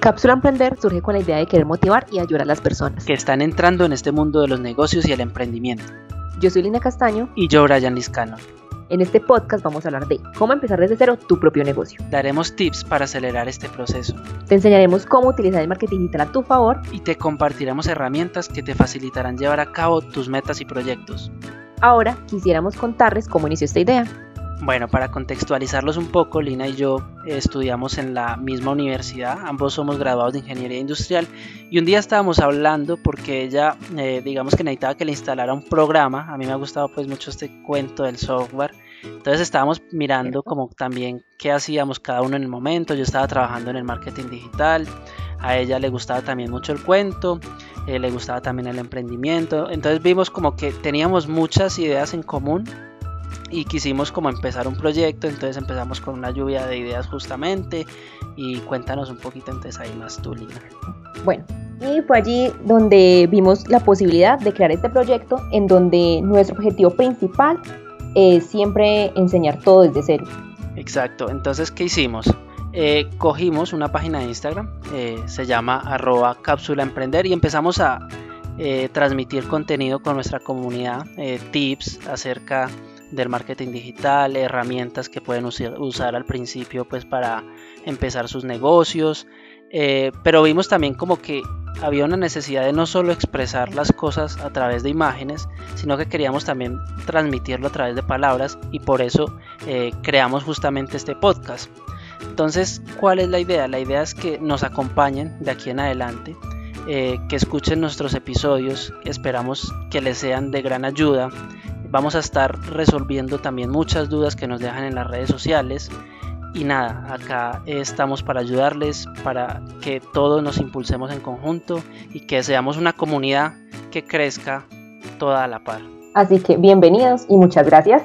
Cápsula Emprender surge con la idea de querer motivar y ayudar a las personas que están entrando en este mundo de los negocios y el emprendimiento. Yo soy Lina Castaño y yo Brian Liscano. En este podcast vamos a hablar de cómo empezar desde cero tu propio negocio. Daremos tips para acelerar este proceso. Te enseñaremos cómo utilizar el marketing digital a tu favor y te compartiremos herramientas que te facilitarán llevar a cabo tus metas y proyectos. Ahora quisiéramos contarles cómo inició esta idea. Bueno, para contextualizarlos un poco, Lina y yo estudiamos en la misma universidad, ambos somos graduados de ingeniería industrial. Y un día estábamos hablando porque ella, eh, digamos que necesitaba que le instalara un programa, a mí me ha gustado pues mucho este cuento del software, entonces estábamos mirando como también qué hacíamos cada uno en el momento, yo estaba trabajando en el marketing digital, a ella le gustaba también mucho el cuento, eh, le gustaba también el emprendimiento, entonces vimos como que teníamos muchas ideas en común y quisimos como empezar un proyecto, entonces empezamos con una lluvia de ideas justamente y cuéntanos un poquito entonces ahí más tú, Lina. Bueno, y fue allí donde vimos la posibilidad de crear este proyecto en donde nuestro objetivo principal es siempre enseñar todo desde cero. Exacto, entonces ¿qué hicimos? Eh, cogimos una página de Instagram, eh, se llama arroba cápsula emprender y empezamos a eh, transmitir contenido con nuestra comunidad, tips acerca del marketing digital, herramientas que pueden usar al principio pues para empezar sus negocios, eh, pero vimos también como que había una necesidad de no solo expresar las cosas a través de imágenes, sino que queríamos también transmitirlo a través de palabras y por eso eh, creamos justamente este podcast. Entonces, ¿cuál es la idea? La idea es que nos acompañen de aquí en adelante, eh, que escuchen nuestros episodios, esperamos que les sean de gran ayuda Vamos a estar resolviendo también muchas dudas que nos dejan en las redes sociales. Y nada, acá estamos para ayudarles, para que todos nos impulsemos en conjunto y que seamos una comunidad que crezca toda a la par. Así que bienvenidos y muchas gracias